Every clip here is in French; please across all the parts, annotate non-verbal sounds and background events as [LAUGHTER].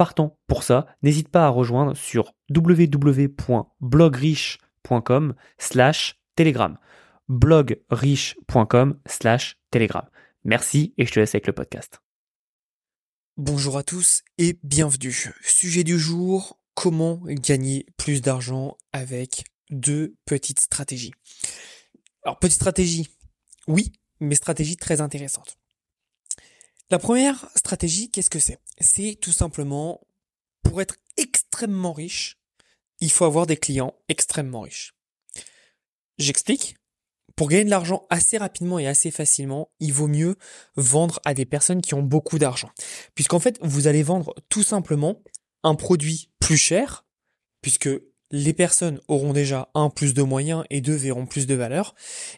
partant pour ça, n'hésite pas à rejoindre sur www.blogriche.com slash telegram. blogriche.com slash telegram. Merci et je te laisse avec le podcast. Bonjour à tous et bienvenue. Sujet du jour, comment gagner plus d'argent avec deux petites stratégies. Alors, petite stratégie, oui, mais stratégie très intéressante. La première stratégie, qu'est-ce que c'est? C'est tout simplement, pour être extrêmement riche, il faut avoir des clients extrêmement riches. J'explique. Pour gagner de l'argent assez rapidement et assez facilement, il vaut mieux vendre à des personnes qui ont beaucoup d'argent. Puisqu'en fait, vous allez vendre tout simplement un produit plus cher, puisque les personnes auront déjà un plus de moyens et deux verront plus de valeur.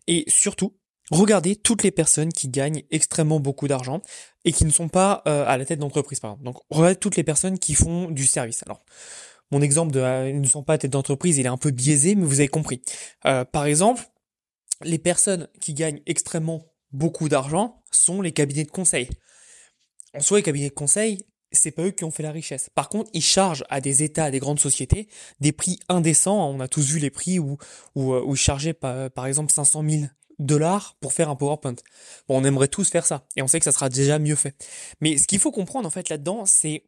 Et surtout, regardez toutes les personnes qui gagnent extrêmement beaucoup d'argent et qui ne sont pas euh, à la tête d'entreprise, par exemple. Donc, regardez toutes les personnes qui font du service. Alors, mon exemple de euh, ne sont pas à tête d'entreprise, il est un peu biaisé, mais vous avez compris. Euh, par exemple, les personnes qui gagnent extrêmement beaucoup d'argent sont les cabinets de conseil. En soi, les cabinets de conseil, c'est pas eux qui ont fait la richesse. Par contre, ils chargent à des États, à des grandes sociétés, des prix indécents. On a tous vu les prix où, où, où ils chargeaient par, par exemple 500 000 dollars pour faire un PowerPoint. Bon, on aimerait tous faire ça, et on sait que ça sera déjà mieux fait. Mais ce qu'il faut comprendre en fait là-dedans, c'est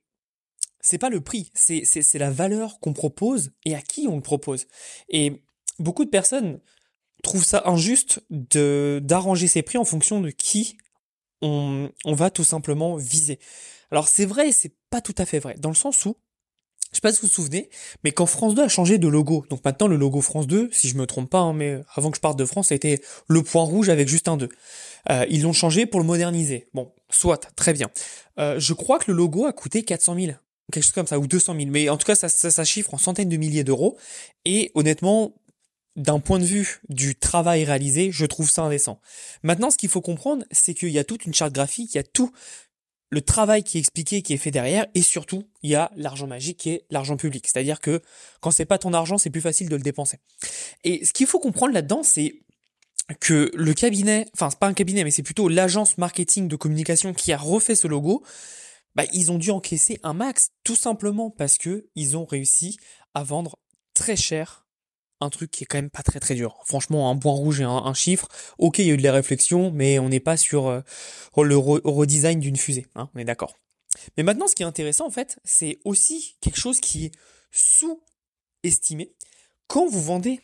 c'est pas le prix, c'est c'est la valeur qu'on propose et à qui on le propose. Et beaucoup de personnes trouvent ça injuste de d'arranger ses prix en fonction de qui on, on va tout simplement viser. Alors c'est vrai, c'est pas tout à fait vrai, dans le sens où je sais pas si vous vous souvenez, mais quand France 2 a changé de logo, donc maintenant le logo France 2, si je me trompe pas, hein, mais avant que je parte de France, c'était le point rouge avec juste un 2. Euh, ils l'ont changé pour le moderniser. Bon, soit, très bien. Euh, je crois que le logo a coûté 400 000, quelque chose comme ça, ou 200 000, mais en tout cas ça, ça, ça chiffre en centaines de milliers d'euros, et honnêtement, d'un point de vue du travail réalisé, je trouve ça indécent. Maintenant, ce qu'il faut comprendre, c'est qu'il y a toute une charte graphique, il y a tout le travail qui est expliqué, qui est fait derrière, et surtout, il y a l'argent magique qui est l'argent public. C'est-à-dire que quand c'est pas ton argent, c'est plus facile de le dépenser. Et ce qu'il faut comprendre là-dedans, c'est que le cabinet, enfin c'est pas un cabinet, mais c'est plutôt l'agence marketing de communication qui a refait ce logo, bah, ils ont dû encaisser un max, tout simplement parce que ils ont réussi à vendre très cher un truc qui est quand même pas très très dur. Franchement, un point rouge et un, chiffre, ok, il y a eu de la réflexion, mais on n'est pas sur euh, le redesign d'une fusée, hein, on est d'accord. Mais maintenant, ce qui est intéressant, en fait, c'est aussi quelque chose qui est sous-estimé. Quand vous vendez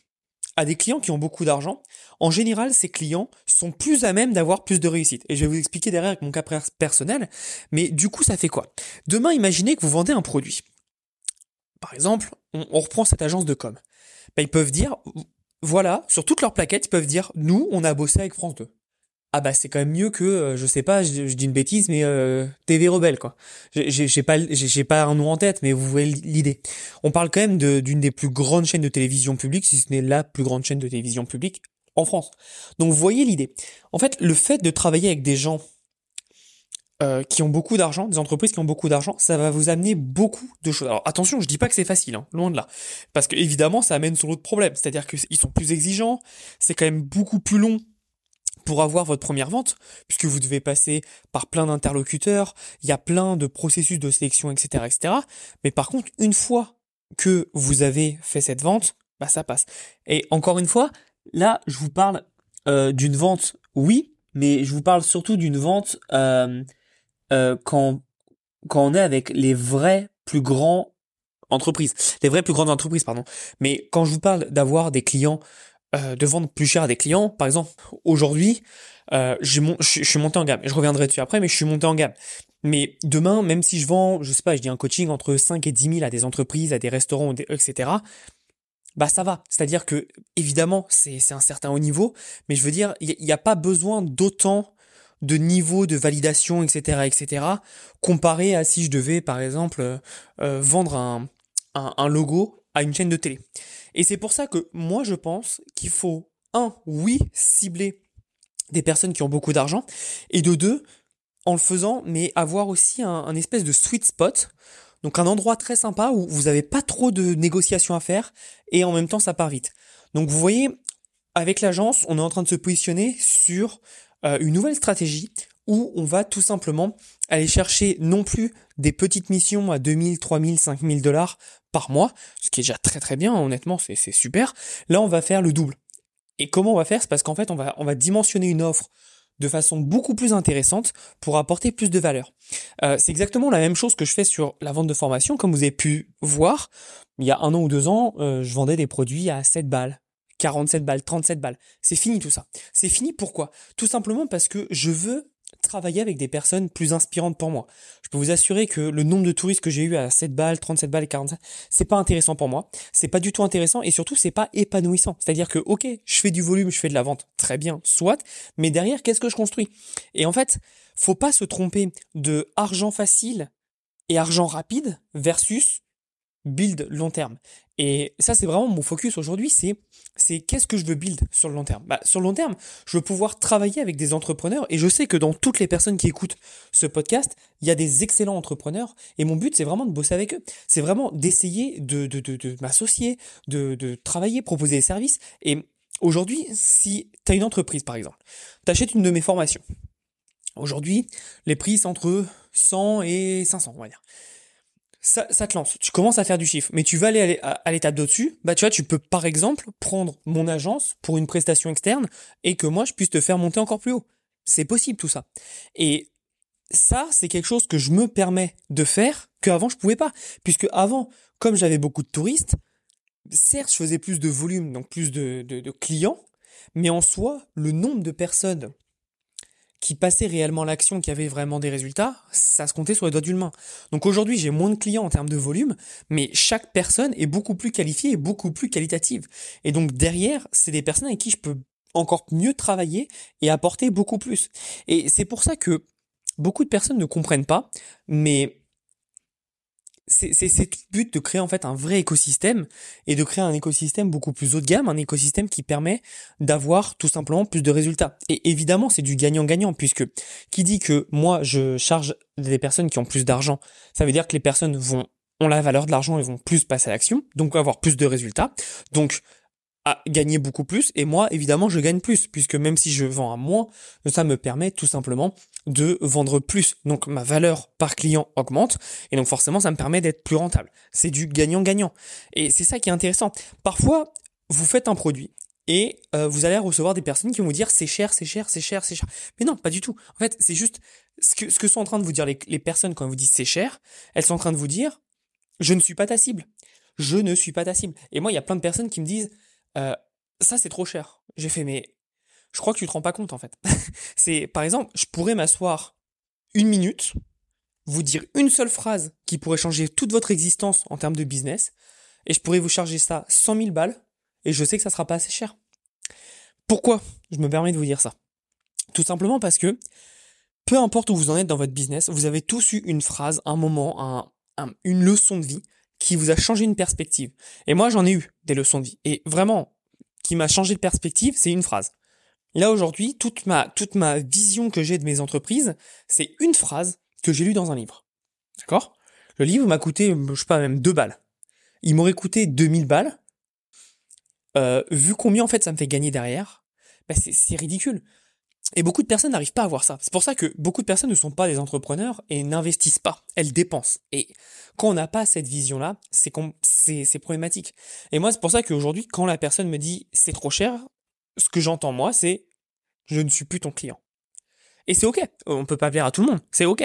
à des clients qui ont beaucoup d'argent, en général, ces clients sont plus à même d'avoir plus de réussite. Et je vais vous expliquer derrière avec mon cas personnel, mais du coup, ça fait quoi? Demain, imaginez que vous vendez un produit. Par exemple, on, reprend cette agence de com bah, ils peuvent dire, voilà, sur toutes leurs plaquettes, ils peuvent dire, nous, on a bossé avec France 2. Ah bah c'est quand même mieux que, euh, je sais pas, je, dis une bêtise, mais euh, TV Rebelle quoi. J'ai pas, j'ai pas un nom en tête, mais vous voyez l'idée. On parle quand même d'une des plus grandes chaînes de télévision publique, si ce n'est la plus grande chaîne de télévision publique en France. Donc vous voyez l'idée. En fait, le fait de travailler avec des gens euh, qui ont beaucoup d'argent, des entreprises qui ont beaucoup d'argent, ça va vous amener beaucoup de choses. Alors attention, je dis pas que c'est facile, hein, loin de là, parce que évidemment ça amène sur l'autre problème, c'est-à-dire qu'ils sont plus exigeants, c'est quand même beaucoup plus long pour avoir votre première vente, puisque vous devez passer par plein d'interlocuteurs, il y a plein de processus de sélection, etc., etc. Mais par contre, une fois que vous avez fait cette vente, bah ça passe. Et encore une fois, là, je vous parle euh, d'une vente, oui, mais je vous parle surtout d'une vente euh, euh, quand quand on est avec les vrais plus grands entreprises, les vraies plus grandes entreprises, pardon. Mais quand je vous parle d'avoir des clients, euh, de vendre plus cher à des clients, par exemple, aujourd'hui, euh, je suis monté en gamme. Je reviendrai dessus après, mais je suis monté en gamme. Mais demain, même si je vends, je sais pas, je dis un coaching entre 5 et 10 000 à des entreprises, à des restaurants, etc., bah ça va. C'est-à-dire que, évidemment, c'est un certain haut niveau, mais je veux dire, il n'y a pas besoin d'autant de niveau de validation, etc., etc., comparé à si je devais, par exemple, euh, vendre un, un, logo à une chaîne de télé. Et c'est pour ça que moi, je pense qu'il faut, un, oui, cibler des personnes qui ont beaucoup d'argent, et de deux, en le faisant, mais avoir aussi un, espèce de sweet spot, donc un endroit très sympa où vous n'avez pas trop de négociations à faire, et en même temps ça part vite. Donc vous voyez, avec l'agence, on est en train de se positionner sur euh, une nouvelle stratégie où on va tout simplement aller chercher non plus des petites missions à 2000, 3000, 5000 dollars par mois, ce qui est déjà très très bien, honnêtement, c'est super. Là, on va faire le double. Et comment on va faire? C'est parce qu'en fait, on va, on va dimensionner une offre de façon beaucoup plus intéressante pour apporter plus de valeur. Euh, c'est exactement la même chose que je fais sur la vente de formation. Comme vous avez pu voir, il y a un an ou deux ans, euh, je vendais des produits à 7 balles, 47 balles, 37 balles. C'est fini tout ça. C'est fini pourquoi? Tout simplement parce que je veux travailler avec des personnes plus inspirantes pour moi. Je peux vous assurer que le nombre de touristes que j'ai eu à 7 balles, 37 balles et 47, c'est pas intéressant pour moi. C'est pas du tout intéressant et surtout c'est pas épanouissant. C'est-à-dire que OK, je fais du volume, je fais de la vente, très bien, soit, mais derrière qu'est-ce que je construis? Et en fait, faut pas se tromper de argent facile et argent rapide versus build long terme. Et ça, c'est vraiment mon focus aujourd'hui, c'est c'est qu'est-ce que je veux build sur le long terme? Bah, sur le long terme, je veux pouvoir travailler avec des entrepreneurs et je sais que dans toutes les personnes qui écoutent ce podcast, il y a des excellents entrepreneurs et mon but, c'est vraiment de bosser avec eux. C'est vraiment d'essayer de, de, de, m'associer, de, de travailler, proposer des services. Et aujourd'hui, si tu as une entreprise, par exemple, tu achètes une de mes formations. Aujourd'hui, les prix, c'est entre 100 et 500, on va dire ça, ça, te lance. Tu commences à faire du chiffre, mais tu vas aller à l'étape d'au-dessus. Bah, tu vois, tu peux par exemple prendre mon agence pour une prestation externe et que moi je puisse te faire monter encore plus haut. C'est possible tout ça. Et ça, c'est quelque chose que je me permets de faire qu'avant je pouvais pas, puisque avant, comme j'avais beaucoup de touristes, certes, je faisais plus de volume, donc plus de, de, de clients, mais en soi, le nombre de personnes qui passait réellement l'action, qui avait vraiment des résultats, ça se comptait sur les doigts d'une main. Donc aujourd'hui, j'ai moins de clients en termes de volume, mais chaque personne est beaucoup plus qualifiée et beaucoup plus qualitative. Et donc derrière, c'est des personnes avec qui je peux encore mieux travailler et apporter beaucoup plus. Et c'est pour ça que beaucoup de personnes ne comprennent pas, mais c'est le but de créer en fait un vrai écosystème et de créer un écosystème beaucoup plus haut de gamme, un écosystème qui permet d'avoir tout simplement plus de résultats. Et évidemment, c'est du gagnant-gagnant puisque qui dit que moi je charge des personnes qui ont plus d'argent, ça veut dire que les personnes vont ont la valeur de l'argent et vont plus passer à l'action, donc avoir plus de résultats. Donc gagner beaucoup plus et moi évidemment je gagne plus puisque même si je vends à moins ça me permet tout simplement de vendre plus. Donc ma valeur par client augmente et donc forcément ça me permet d'être plus rentable. C'est du gagnant gagnant et c'est ça qui est intéressant. Parfois vous faites un produit et euh, vous allez recevoir des personnes qui vont vous dire c'est cher c'est cher c'est cher c'est cher. Mais non pas du tout. En fait c'est juste ce que ce que sont en train de vous dire les, les personnes quand elles vous disent c'est cher elles sont en train de vous dire je ne suis pas ta cible. Je ne suis pas ta cible. Et moi il y a plein de personnes qui me disent ça c'est trop cher. J'ai fait mais je crois que tu te rends pas compte en fait. [LAUGHS] c'est par exemple, je pourrais m'asseoir une minute, vous dire une seule phrase qui pourrait changer toute votre existence en termes de business, et je pourrais vous charger ça 100 000 balles, et je sais que ça sera pas assez cher. Pourquoi je me permets de vous dire ça? Tout simplement parce que peu importe où vous en êtes dans votre business, vous avez tous eu une phrase, un moment, un, une leçon de vie qui vous a changé une perspective. Et moi, j'en ai eu des leçons de vie. Et vraiment, qui m'a changé de perspective, c'est une phrase. Là, aujourd'hui, toute ma, toute ma vision que j'ai de mes entreprises, c'est une phrase que j'ai lue dans un livre. D'accord? Le livre m'a coûté, je sais pas, même deux balles. Il m'aurait coûté 2000 balles. Euh, vu combien, en fait, ça me fait gagner derrière, bah c'est ridicule. Et beaucoup de personnes n'arrivent pas à voir ça. C'est pour ça que beaucoup de personnes ne sont pas des entrepreneurs et n'investissent pas. Elles dépensent. Et quand on n'a pas cette vision-là, c'est c'est problématique. Et moi, c'est pour ça qu'aujourd'hui, quand la personne me dit c'est trop cher, ce que j'entends moi, c'est je ne suis plus ton client. Et c'est ok. On peut pas plaire à tout le monde. C'est ok.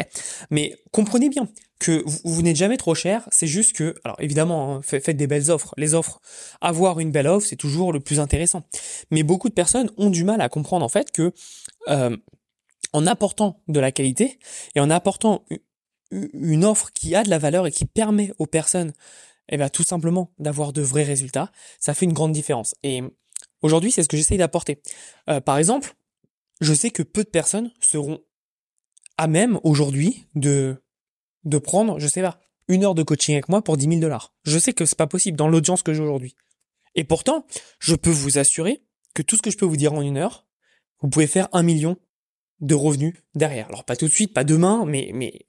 Mais comprenez bien que vous, n'êtes jamais trop cher. C'est juste que, alors évidemment, hein, faites des belles offres. Les offres, avoir une belle offre, c'est toujours le plus intéressant. Mais beaucoup de personnes ont du mal à comprendre en fait que euh, en apportant de la qualité et en apportant une offre qui a de la valeur et qui permet aux personnes, eh bien, tout simplement d'avoir de vrais résultats, ça fait une grande différence. Et aujourd'hui, c'est ce que j'essaye d'apporter. Euh, par exemple, je sais que peu de personnes seront à même aujourd'hui de de prendre, je sais pas, une heure de coaching avec moi pour 10 000 dollars. Je sais que c'est pas possible dans l'audience que j'ai aujourd'hui. Et pourtant, je peux vous assurer que tout ce que je peux vous dire en une heure, vous pouvez faire un million de revenus derrière. Alors pas tout de suite, pas demain, mais,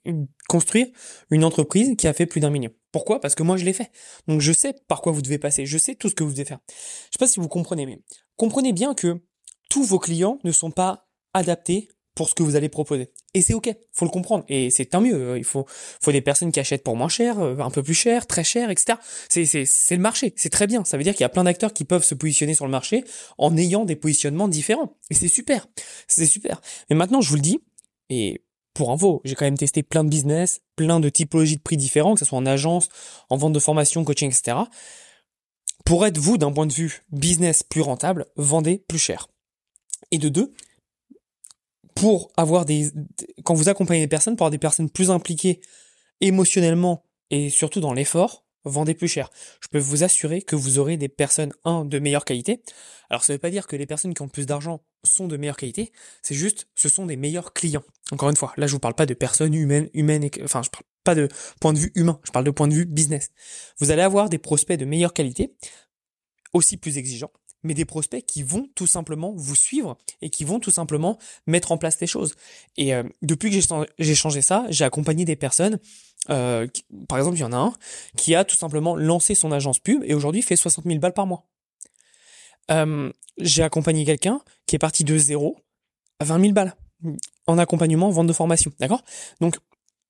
construire une entreprise qui a fait plus d'un million. Pourquoi? Parce que moi je l'ai fait. Donc je sais par quoi vous devez passer, je sais tout ce que vous devez faire. Je sais pas si vous comprenez, mais comprenez bien que tous vos clients ne sont pas adaptés pour ce que vous allez proposer. Et c'est ok, faut le comprendre. Et c'est tant mieux. Il faut, faut des personnes qui achètent pour moins cher, euh, un peu plus cher, très cher, etc. C'est, c'est, c'est le marché. C'est très bien. Ça veut dire qu'il y a plein d'acteurs qui peuvent se positionner sur le marché en ayant des positionnements différents. Et c'est super. C'est super. Mais maintenant, je vous le dis, et pour info, j'ai quand même testé plein de business, plein de typologies de prix différents, que ce soit en agence, en vente de formation, coaching, etc. Pour être vous, d'un point de vue business plus rentable, vendez plus cher. Et de deux, pour avoir des, quand vous accompagnez des personnes, pour avoir des personnes plus impliquées émotionnellement et surtout dans l'effort, vendez plus cher. Je peux vous assurer que vous aurez des personnes, un, de meilleure qualité. Alors ça ne veut pas dire que les personnes qui ont plus d'argent sont de meilleure qualité, c'est juste, ce sont des meilleurs clients. Encore une fois, là je vous parle pas de personnes humaines, humaines, et, enfin je parle pas de point de vue humain, je parle de point de vue business. Vous allez avoir des prospects de meilleure qualité, aussi plus exigeants, mais des prospects qui vont tout simplement vous suivre et qui vont tout simplement mettre en place des choses. Et euh, depuis que j'ai changé ça, j'ai accompagné des personnes. Euh, par exemple, il y en a un qui a tout simplement lancé son agence pub et aujourd'hui fait 60 000 balles par mois. Euh, j'ai accompagné quelqu'un qui est parti de zéro à 20 000 balles en accompagnement, vente de formation. D'accord?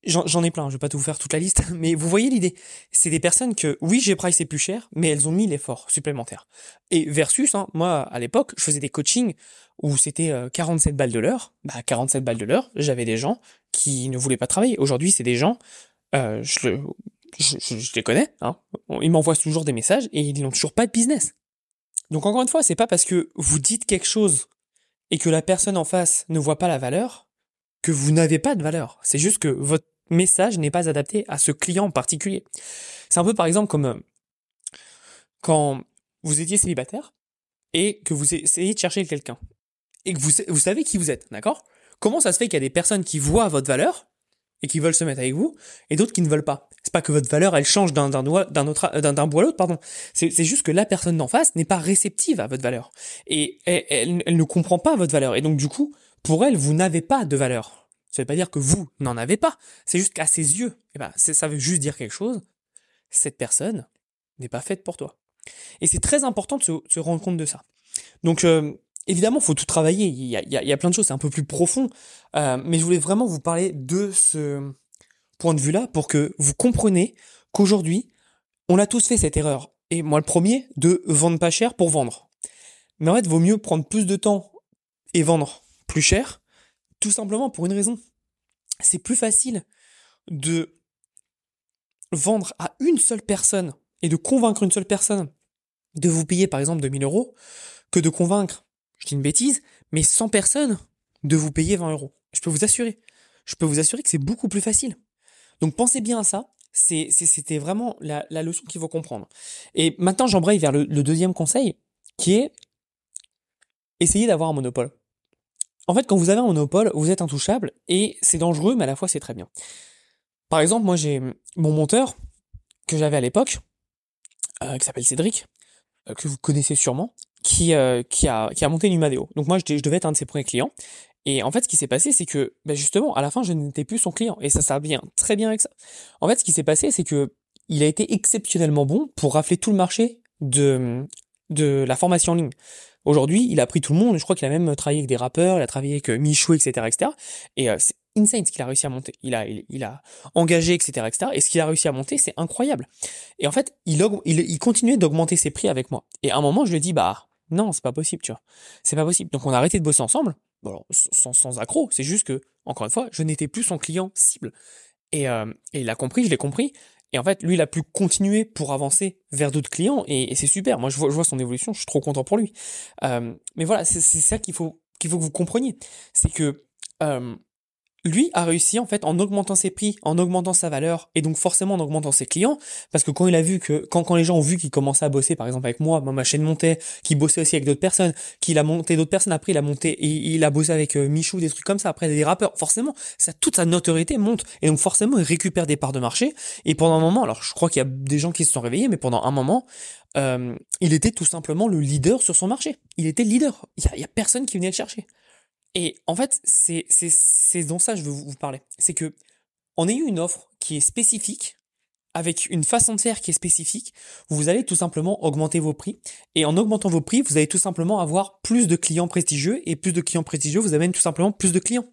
J'en ai plein, je vais pas tout vous faire toute la liste, [LAUGHS] mais vous voyez l'idée. C'est des personnes que, oui, j'ai pricé plus cher, mais elles ont mis l'effort supplémentaire. Et versus, hein, moi, à l'époque, je faisais des coachings où c'était 47 euh, balles de l'heure. Bah, 47 balles de l'heure, j'avais des gens qui ne voulaient pas travailler. Aujourd'hui, c'est des gens, euh, je, le, je, je, les connais, hein, ils m'envoient toujours des messages et ils n'ont toujours pas de business. Donc encore une fois, c'est pas parce que vous dites quelque chose et que la personne en face ne voit pas la valeur que vous n'avez pas de valeur. C'est juste que votre message n'est pas adapté à ce client en particulier. C'est un peu par exemple comme euh, quand vous étiez célibataire et que vous essayez de chercher quelqu'un et que vous, vous savez qui vous êtes, d'accord? Comment ça se fait qu'il y a des personnes qui voient votre valeur et qui veulent se mettre avec vous et d'autres qui ne veulent pas? C'est pas que votre valeur elle change d'un d'un d'un bois à l'autre, pardon. C'est c'est juste que la personne d'en face n'est pas réceptive à votre valeur et elle, elle ne comprend pas votre valeur et donc du coup pour elle, vous n'avez pas de valeur. Ça veut pas dire que vous n'en avez pas. C'est juste qu'à ses yeux, eh ben, ça veut juste dire quelque chose. Cette personne n'est pas faite pour toi. Et c'est très important de se, rendre compte de ça. Donc, euh, évidemment, faut tout travailler. Il y a, il y a, plein de choses, c'est un peu plus profond. Euh, mais je voulais vraiment vous parler de ce point de vue-là pour que vous compreniez qu'aujourd'hui, on a tous fait cette erreur. Et moi, le premier, de vendre pas cher pour vendre. Mais en fait, il vaut mieux prendre plus de temps et vendre plus cher, tout simplement pour une raison. C'est plus facile de vendre à une seule personne et de convaincre une seule personne de vous payer par exemple 2000 euros que de convaincre, je dis une bêtise, mais 100 personnes de vous payer 20 euros. Je peux vous assurer. Je peux vous assurer que c'est beaucoup plus facile. Donc pensez bien à ça. C'était vraiment la, leçon qu'il faut comprendre. Et maintenant, j'embraye vers le, le deuxième conseil, qui est essayer d'avoir un monopole. En fait, quand vous avez un monopole, vous êtes intouchable et c'est dangereux, mais à la fois c'est très bien. Par exemple, moi j'ai mon monteur que j'avais à l'époque, euh, qui s'appelle Cédric, euh, que vous connaissez sûrement, qui, euh, qui, a, qui a monté Numadeo. Donc moi je, devais être un de ses premiers clients. Et en fait, ce qui s'est passé, c'est que ben justement, à la fin, je n'étais plus son client. Et ça, ça bien très bien avec ça. En fait, ce qui s'est passé, c'est que il a été exceptionnellement bon pour rafler tout le marché de, de la formation en ligne. Aujourd'hui, il a pris tout le monde. Je crois qu'il a même travaillé avec des rappeurs, il a travaillé avec euh, Michou, etc., etc. Et euh, c'est insane ce qu'il a réussi à monter. Il a, il, a engagé, etc., etc. Et ce qu'il a réussi à monter, c'est incroyable. Et en fait, il, continuait d'augmenter ses prix avec moi. Et à un moment, je lui ai dit, bah non, c'est pas possible, tu vois. C'est pas possible. Donc on a arrêté de bosser ensemble. Bon, sans, sans accro. C'est juste que, encore une fois, je n'étais plus son client cible. Et, euh, et il a compris, je l'ai compris. Et en fait, lui, il a pu continuer pour avancer vers d'autres clients et, c'est super. Moi, je vois, je vois, son évolution, je suis trop content pour lui. Euh, mais voilà, c'est ça qu'il faut qu'il faut que vous compreniez, c'est que euh, lui a réussi en fait en augmentant ses prix, en augmentant sa valeur et donc forcément en augmentant ses clients parce que quand il a vu que quand quand les gens ont vu qu'il commençait à bosser par exemple avec moi, ma chaîne montait, qu'il bossait aussi avec d'autres personnes, qu'il a monté d'autres personnes après il a monté et il a bossé avec euh, Michou des trucs comme ça après des rappeurs, forcément ça toute sa notoriété monte et donc forcément il récupère des parts de marché et pendant un moment alors je crois qu'il y a des gens qui se sont réveillés mais pendant un moment euh, il était tout simplement le leader sur son marché. Il était le leader. Il y y a personne qui venait le chercher. Et en fait, c'est c'est dont ça je veux vous parler. C'est que en ayant une offre qui est spécifique, avec une façon de faire qui est spécifique, vous allez tout simplement augmenter vos prix. Et en augmentant vos prix, vous allez tout simplement avoir plus de clients prestigieux. Et plus de clients prestigieux vous amène tout simplement plus de clients.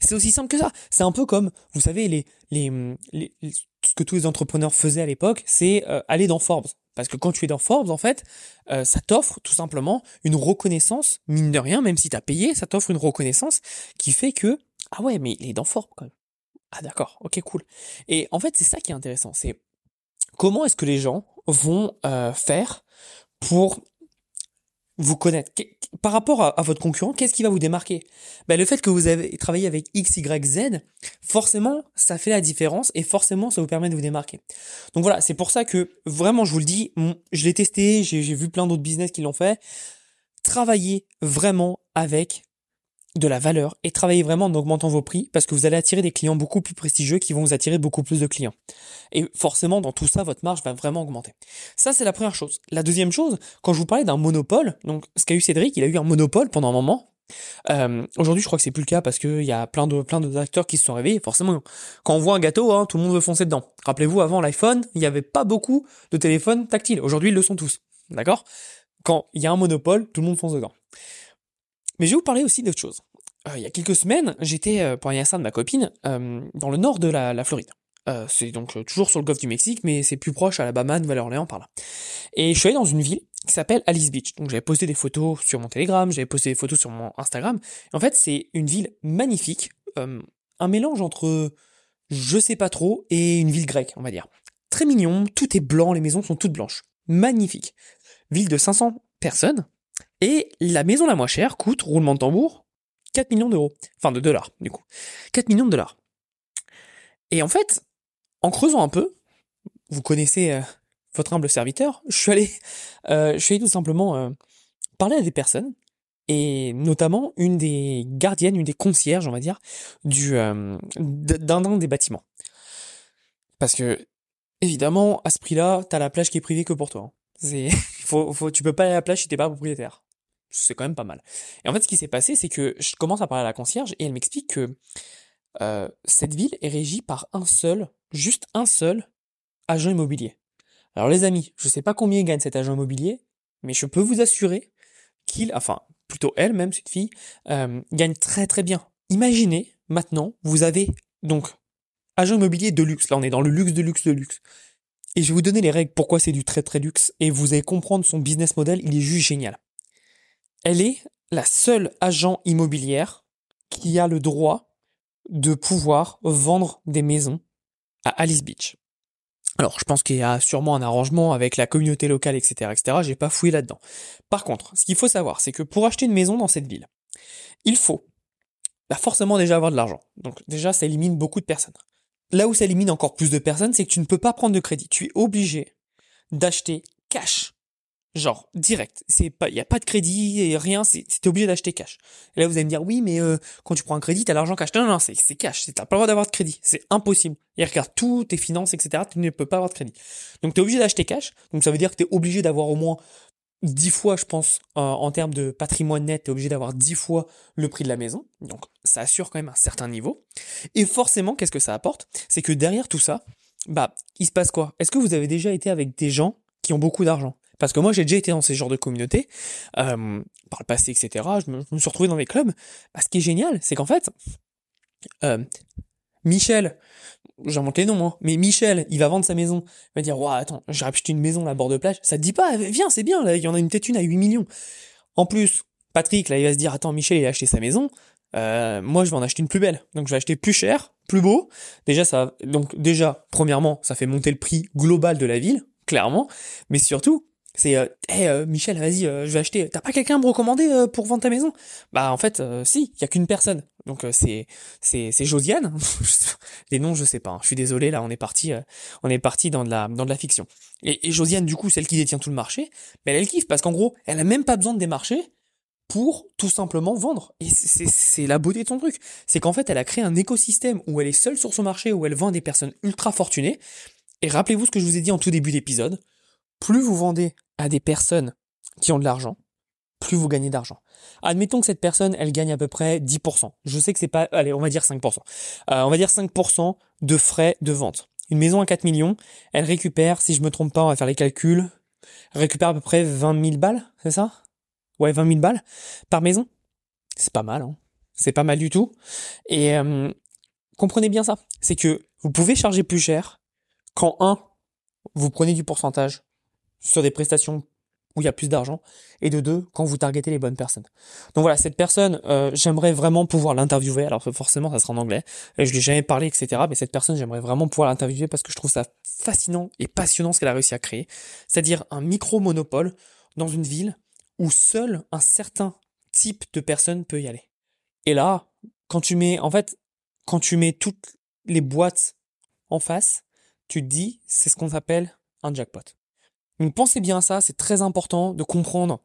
C'est aussi simple que ça. C'est un peu comme, vous savez, les, les, ce que tous les entrepreneurs faisaient à l'époque, c'est euh, aller dans Forbes. Parce que quand tu es dans Forbes, en fait, euh, ça t'offre tout simplement une reconnaissance, mine de rien, même si tu as payé, ça t'offre une reconnaissance qui fait que, ah ouais, mais il est dans Forbes quand même. Ah d'accord, ok, cool. Et en fait, c'est ça qui est intéressant, c'est comment est-ce que les gens vont euh, faire pour vous connaître? Par rapport à, votre concurrent, qu'est-ce qui va vous démarquer? Ben, Le fait que vous avez travaillé avec X, Y, Z, forcément, ça fait la différence et forcément, ça vous permet de vous démarquer. Donc voilà, c'est pour ça que vraiment, je vous le dis, je l'ai testé, j'ai vu plein d'autres business qui l'ont fait. Travaillez vraiment avec de la valeur et travaillez vraiment en augmentant vos prix parce que vous allez attirer des clients beaucoup plus prestigieux qui vont vous attirer beaucoup plus de clients. Et forcément, dans tout ça, votre marge va vraiment augmenter. Ça, c'est la première chose. La deuxième chose, quand je vous parlais d'un monopole, donc ce qu'a eu Cédric, il a eu un monopole pendant un moment. Euh, Aujourd'hui, je crois que c'est plus le cas parce qu'il y a plein de plein d'acteurs qui se sont réveillés. Forcément, quand on voit un gâteau, hein, tout le monde veut foncer dedans. Rappelez-vous, avant l'iPhone, il n'y avait pas beaucoup de téléphones tactiles. Aujourd'hui, ils le sont tous. D'accord? Quand il y a un monopole, tout le monde fonce dedans. Mais je vais vous parler aussi d'autre chose. Euh, il y a quelques semaines, j'étais euh, pour l'anniversaire de ma copine euh, dans le nord de la, Floride. c'est donc toujours sur le golfe du Mexique, mais c'est plus proche à Alabama, Nouvelle-Orléans, par là. Et je suis allé dans une ville qui s'appelle Alice Beach. Donc j'avais posté des photos sur mon Telegram, j'avais posté des photos sur mon Instagram. en fait, c'est une ville magnifique, un mélange entre je sais pas trop et une ville grecque, on va dire. Très mignon, tout est blanc, les maisons sont toutes blanches. Magnifique. Ville de 500 personnes. Et la maison la moins chère coûte, roulement de tambour, 4 millions d'euros. Enfin, de dollars, du coup. 4 millions de dollars. Et en fait, en creusant un peu, vous connaissez euh, votre humble serviteur, je suis allé, euh, je suis tout simplement euh, parler à des personnes, et notamment une des gardiennes, une des concierges, on va dire, du d'un des bâtiments. Parce que, évidemment, à ce prix-là, t'as la plage qui est privée que pour toi. Hein. [LAUGHS] Tu peux pas aller à la plage si t'es pas propriétaire c'est quand même pas mal. Et en fait, ce qui s'est passé, c'est que je commence à parler à la concierge et elle m'explique que euh, cette ville est régie par un seul, juste un seul agent immobilier. Alors les amis, je sais pas combien gagne cet agent immobilier, mais je peux vous assurer qu'il, enfin plutôt elle même cette fille, euh, gagne très très bien. Imaginez maintenant, vous avez donc agent immobilier de luxe. Là, on est dans le luxe de luxe de luxe. Et je vais vous donner les règles pourquoi c'est du très très luxe et vous allez comprendre son business model, il est juste génial. Elle est la seule agent immobilière qui a le droit de pouvoir vendre des maisons à Alice Beach. Alors, je pense qu'il y a sûrement un arrangement avec la communauté locale, etc., etc. J'ai pas fouillé là-dedans. Par contre, ce qu'il faut savoir, c'est que pour acheter une maison dans cette ville, il faut bah, forcément déjà avoir de l'argent. Donc déjà, ça élimine beaucoup de personnes. Là où ça élimine encore plus de personnes, c'est que tu ne peux pas prendre de crédit. Tu es obligé d'acheter cash Genre, direct. C'est pas, y a pas de crédit et rien, c'est, t'es obligé d'acheter cash. Et là, vous allez me dire, oui, mais euh, quand tu prends un crédit, t'as l'argent cash. Non, non, non, c'est, c'est cash. T'as pas le droit d'avoir de crédit. C'est impossible. Et regarde, tous tes finances, etc., tu ne peux pas avoir de crédit. Donc, t'es obligé d'acheter cash. Donc, ça veut dire que t'es obligé d'avoir au moins 10 fois, je pense, en termes de patrimoine net, t'es obligé d'avoir 10 fois le prix de la maison. Donc, ça assure quand même un certain niveau. Et forcément, qu'est-ce que ça apporte? C'est que derrière tout ça, bah, il se passe quoi? Est-ce que vous avez déjà été avec des gens qui ont beaucoup d'argent? Parce que moi, j'ai déjà été dans ces genres de communautés, euh, par le passé, etc. Je me, suis retrouvé dans des clubs. Bah, ce qui est génial, c'est qu'en fait, euh, Michel, j'invente les noms, moi, mais Michel, il va vendre sa maison. Il va dire, ouais, attends, j'ai acheté une maison là, à bord de plage. Ça te dit pas, viens, c'est bien, là, il y en a une tête une à 8 millions. En plus, Patrick, là, il va se dire, attends, Michel, il a acheté sa maison. Euh, moi, je vais en acheter une plus belle. Donc, je vais acheter plus cher, plus beau. Déjà, ça, donc, déjà, premièrement, ça fait monter le prix global de la ville, clairement. Mais surtout, C'est euh, euh, Michel, vas-y, euh, je vais acheter. T'as pas quelqu'un à me recommander euh, pour vendre ta maison? Bah en fait, euh, si, il y a qu'une personne. Donc euh, c'est c'est c'est Josiane. [LAUGHS] Les noms, je sais pas. hein. Je suis désolé, là, on est parti, on est parti dans de la dans de la fiction. Et, et Josiane, du coup, celle qui détient tout le marché, mais elle, kiffe parce qu'en gros, elle a même pas besoin de démarcher pour tout simplement vendre. Et c'est- la beauté de son truc. C'est qu'en fait, elle a créé un écosystème où elle est seule sur son marché, où elle vend des personnes ultra fortunées. Et rappelez-vous ce que je vous ai dit en tout début d'épisode. Plus vous vendez à des personnes qui ont de l'argent, plus vous gagnez d'argent. Admettons que cette personne, elle gagne à peu près 10%. Je sais que c'est pas, allez, on va dire 5%. Euh, on va dire 5% de frais de vente. Une maison à 4 millions, elle récupère, si je me trompe pas, on va faire les calculs, récupère à peu près 20 000 balles, c'est ça? Ouais, 20 000 balles par maison? C'est pas mal, hein. C'est pas mal du tout. Et euh, comprenez bien ça. C'est que vous pouvez charger plus cher quand, un, vous prenez du pourcentage sur des prestations où il y a plus d'argent, et de deux, quand vous targetez les bonnes personnes. Donc voilà, cette personne, euh, j'aimerais vraiment pouvoir l'interviewer. Alors forcément, ça sera en anglais. Et je lui ai jamais parlé, etc. Mais cette personne, j'aimerais vraiment pouvoir l'interviewer parce que je trouve ça fascinant et passionnant ce qu'elle a réussi à créer. C'est-à-dire un micro-monopole dans une ville où seul un certain type de personne peut y aller. Et là, quand tu mets, en fait, quand tu mets toutes les boîtes en face, tu te dis, c'est ce qu'on appelle un jackpot. Donc pensez bien à ça, c'est très important de comprendre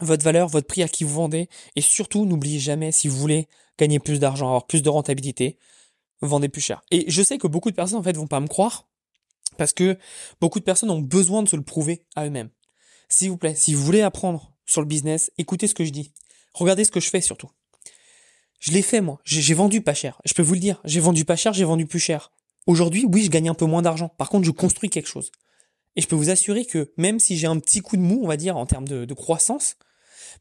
votre valeur, votre prix à qui vous vendez, et surtout n'oubliez jamais, si vous voulez gagner plus d'argent, avoir plus de rentabilité, vendez plus cher. Et je sais que beaucoup de personnes en fait vont pas me croire, parce que beaucoup de personnes ont besoin de se le prouver à eux-mêmes. S'il vous plaît, si vous voulez apprendre sur le business, écoutez ce que je dis. Regardez ce que je fais surtout. Je l'ai fait moi, j'ai j'ai vendu pas cher. Je peux vous le dire, j'ai vendu pas cher, j'ai vendu plus cher. Aujourd'hui, oui, je gagne un peu moins d'argent. Par contre, je construis quelque chose. Et je peux vous assurer que même si j'ai un petit coup de mou, on va dire, en termes de, croissance,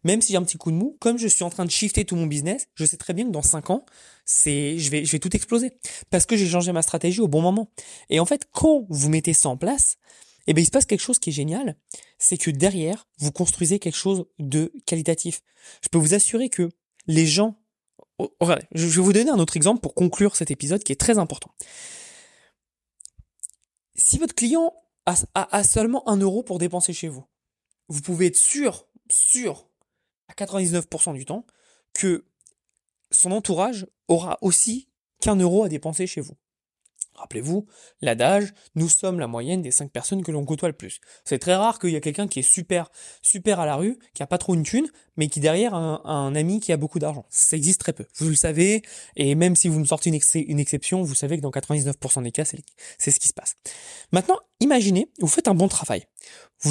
même si j'ai un petit coup de mou, comme je suis en train de shifter tout mon business, je sais très bien que dans 5 ans, c'est, je vais, je vais tout exploser. Parce que j'ai changé ma stratégie au bon moment. Et en fait, quand vous mettez ça en place, eh ben, il se passe quelque chose qui est génial. C'est que derrière, vous construisez quelque chose de qualitatif. Je peux vous assurer que les gens, oh, regardez, je je vais vous donner un autre exemple pour conclure cet épisode qui est très important. Si votre client a seulement un euro pour dépenser chez vous, vous pouvez être sûr, sûr, à 99% du temps, que son entourage aura aussi qu'un euro à dépenser chez vous. Rappelez-vous, l'adage, nous sommes la moyenne des 5 personnes que l'on côtoie le plus. C'est très rare qu'il y a quelqu'un qui est super, super à la rue, qui a pas trop une thune, mais qui derrière a un, ami qui a beaucoup d'argent. Ça existe très peu. Vous le savez, et même si vous me sortez une, ex- une exception, vous savez que dans 99% des cas, c'est ce qui se passe. Maintenant, imaginez, vous faites un bon travail.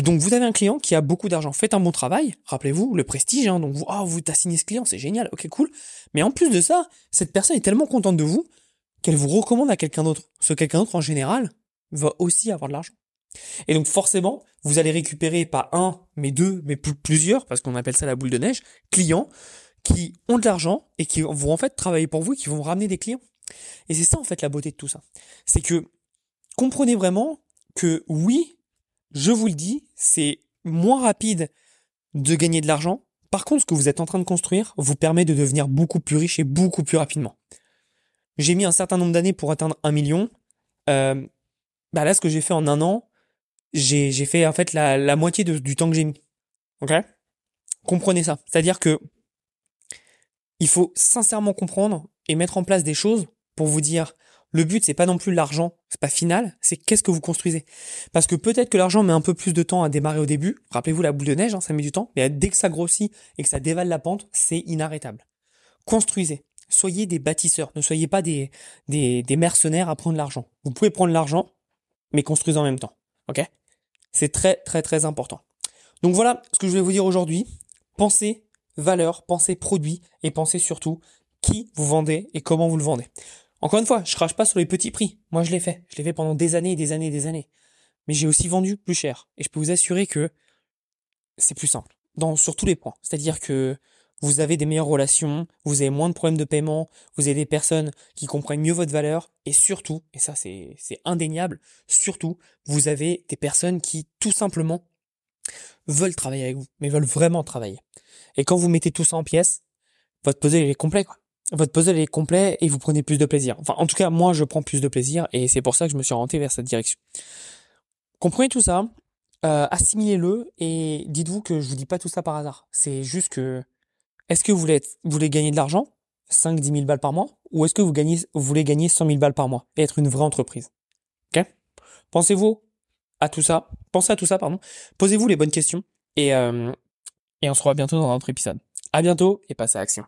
Donc, vous avez un client qui a beaucoup d'argent. Faites un bon travail. Rappelez-vous, le prestige, hein, donc vous, ah, vous t'as signé ce client, c'est génial, ok, cool. Mais en plus de ça, cette personne est tellement contente de vous qu'elle vous recommande à quelqu'un d'autre. Ce quelqu'un d'autre, en général, va aussi avoir de l'argent. Et donc, forcément, vous allez récupérer pas un, mais deux, mais plus- plusieurs, parce qu'on appelle ça la boule de neige, clients qui ont de l'argent et qui vont en fait travailler pour vous qui vont ramener des clients. Et c'est ça, en fait, la beauté de tout ça. C'est que, comprenez vraiment que oui, je vous le dis, c'est moins rapide de gagner de l'argent. Par contre, ce que vous êtes en train de construire vous permet de devenir beaucoup plus riche et beaucoup plus rapidement. J'ai mis un certain nombre d'années pour atteindre un million. Euh, bah là, ce que j'ai fait en un an, j'ai fait en fait la, moitié du temps que j'ai mis. Ok? Comprenez ça. C'est-à-dire que il faut sincèrement comprendre et mettre en place des choses pour vous dire le but c'est pas non plus l'argent, c'est pas final, c'est qu'est-ce que vous construisez. Parce que peut-être que l'argent met un peu plus de temps à démarrer au début. Rappelez-vous la boule de neige, hein, ça met du temps, mais dès que ça grossit et que ça dévale la pente, c'est inarrêtable. Construisez. Soyez des bâtisseurs, ne soyez pas des, des, des mercenaires à prendre l'argent. Vous pouvez prendre l'argent, mais construisez en même temps. Ok? C'est très très très important. Donc voilà ce que je voulais vous dire aujourd'hui. Pensez valeur, pensez produit et pensez surtout qui vous vendez et comment vous le vendez. Encore une fois, je crache pas sur les petits prix. Moi, je l'ai fait. Je l'ai fait pendant des années et des années et des années. Mais j'ai aussi vendu plus cher. Et je peux vous assurer que c'est plus simple. Dans, sur tous les points. C'est-à-dire que vous avez des meilleures relations, vous avez moins de problèmes de paiement, vous avez des personnes qui comprennent mieux votre valeur, et surtout, et ça c'est, indéniable, surtout, vous avez des personnes qui tout simplement veulent travailler avec vous, mais veulent vraiment travailler. Et quand vous mettez tout ça en pièces, votre puzzle est complet quoi. Votre puzzle est complet et vous prenez plus de plaisir. Enfin, en tout cas, moi je prends plus de plaisir et c'est pour ça que je me suis orienté vers cette direction. Comprenez tout ça. euh, assimilez-le et dites-vous que je vous dis pas tout ça par hasard. C'est juste que, est-ce que vous voulez, vous voulez gagner de l'argent? 5, 10 000 balles par mois? Ou est-ce que vous, gagnez, vous voulez gagner 100 000 balles par mois et être une vraie entreprise? Ok? Pensez-vous à tout ça. Pensez à tout ça, pardon. Posez-vous les bonnes questions et, euh, et on se revoit bientôt dans un autre épisode. À bientôt et passez à l'action.